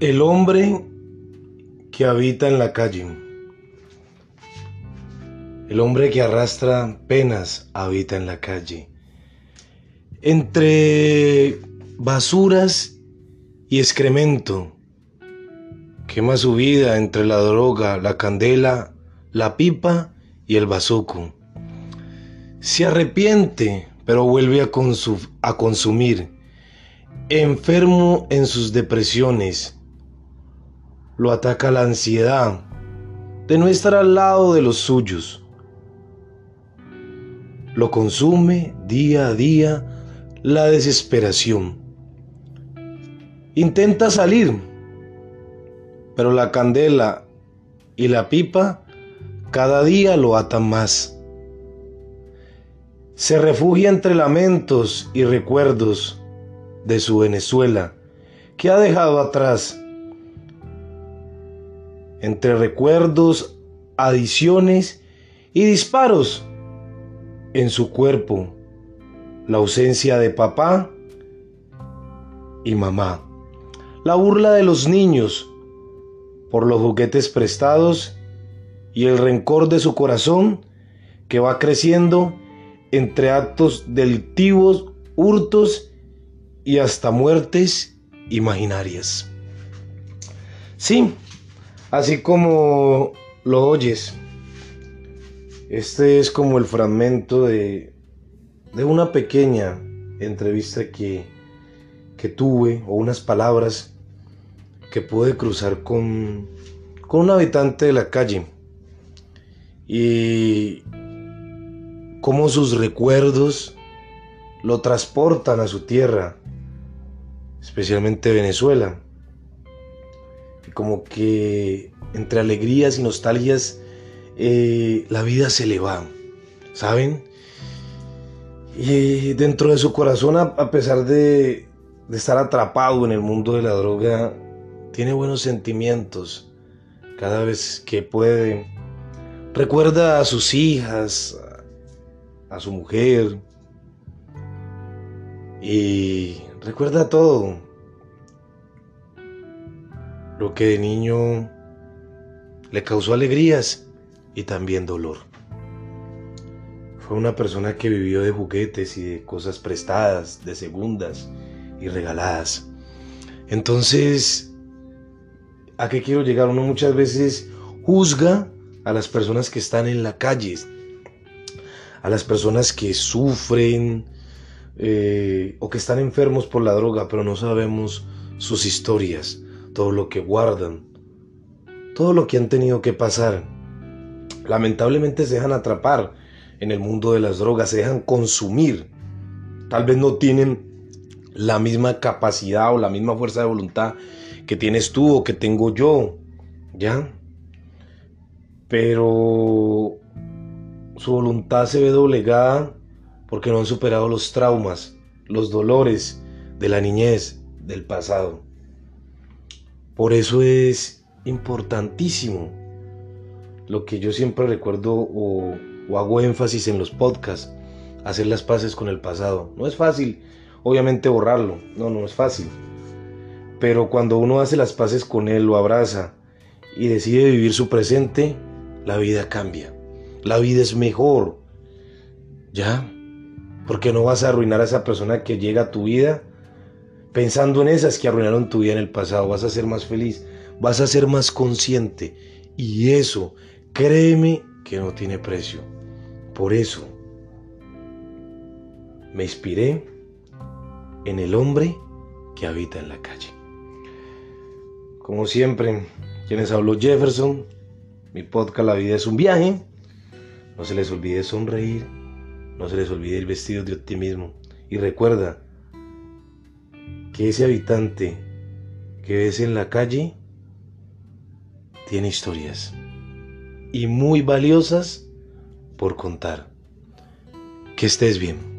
El hombre que habita en la calle. El hombre que arrastra penas habita en la calle. Entre basuras y excremento. Quema su vida entre la droga, la candela, la pipa y el bazuco. Se arrepiente, pero vuelve a, a consumir. Enfermo en sus depresiones lo ataca la ansiedad de no estar al lado de los suyos. Lo consume día a día la desesperación. Intenta salir, pero la candela y la pipa cada día lo atan más. Se refugia entre lamentos y recuerdos de su Venezuela, que ha dejado atrás entre recuerdos, adiciones y disparos en su cuerpo, la ausencia de papá y mamá, la burla de los niños por los juguetes prestados y el rencor de su corazón que va creciendo entre actos delictivos, hurtos y hasta muertes imaginarias. Sí, Así como lo oyes, este es como el fragmento de, de una pequeña entrevista que, que tuve o unas palabras que pude cruzar con, con un habitante de la calle. Y cómo sus recuerdos lo transportan a su tierra, especialmente Venezuela como que entre alegrías y nostalgias eh, la vida se le va, ¿saben? Y dentro de su corazón, a, pesar de, de estar atrapado en el mundo de la droga, tiene buenos sentimientos cada vez que puede. Recuerda a sus hijas, a su mujer, y recuerda todo lo que de niño le causó alegrías y también dolor. Fue una persona que vivió de juguetes y de cosas prestadas, de segundas y regaladas. Entonces, ¿a qué quiero llegar? Uno muchas veces juzga a las personas que están en la calle, a las personas que sufren eh, o que están enfermos por la droga, pero no sabemos sus historias todo lo que guardan, todo lo que han tenido que pasar. Lamentablemente se dejan atrapar en el mundo de las drogas, se dejan consumir. Tal vez no tienen la misma capacidad o la misma fuerza de voluntad que tienes tú o que tengo yo, ¿ya? Pero su voluntad se ve doblegada porque no han superado los traumas, los dolores de la niñez, del pasado. Por eso es importantísimo lo que yo siempre recuerdo o, hago énfasis en los podcasts, hacer las paces con el pasado. No es fácil, obviamente, borrarlo, no, no es fácil. Pero cuando uno hace las paces con él, lo abraza y decide vivir su presente, la vida cambia. La vida es mejor. ¿Ya? Porque no vas a arruinar a esa persona que llega a tu vida pensando en esas que arruinaron tu vida en el pasado, vas a ser más feliz, vas a ser más consciente. Y eso, créeme que no tiene precio. Por eso, me inspiré en el hombre que habita en la calle. Como siempre, quienes habló Jefferson, mi podcast La vida es un viaje. No se les olvide sonreír, no se les olvide ir vestidos de optimismo. Y recuerda, que ese habitante que ves en la calle tiene historias y muy valiosas por contar. Que estés bien.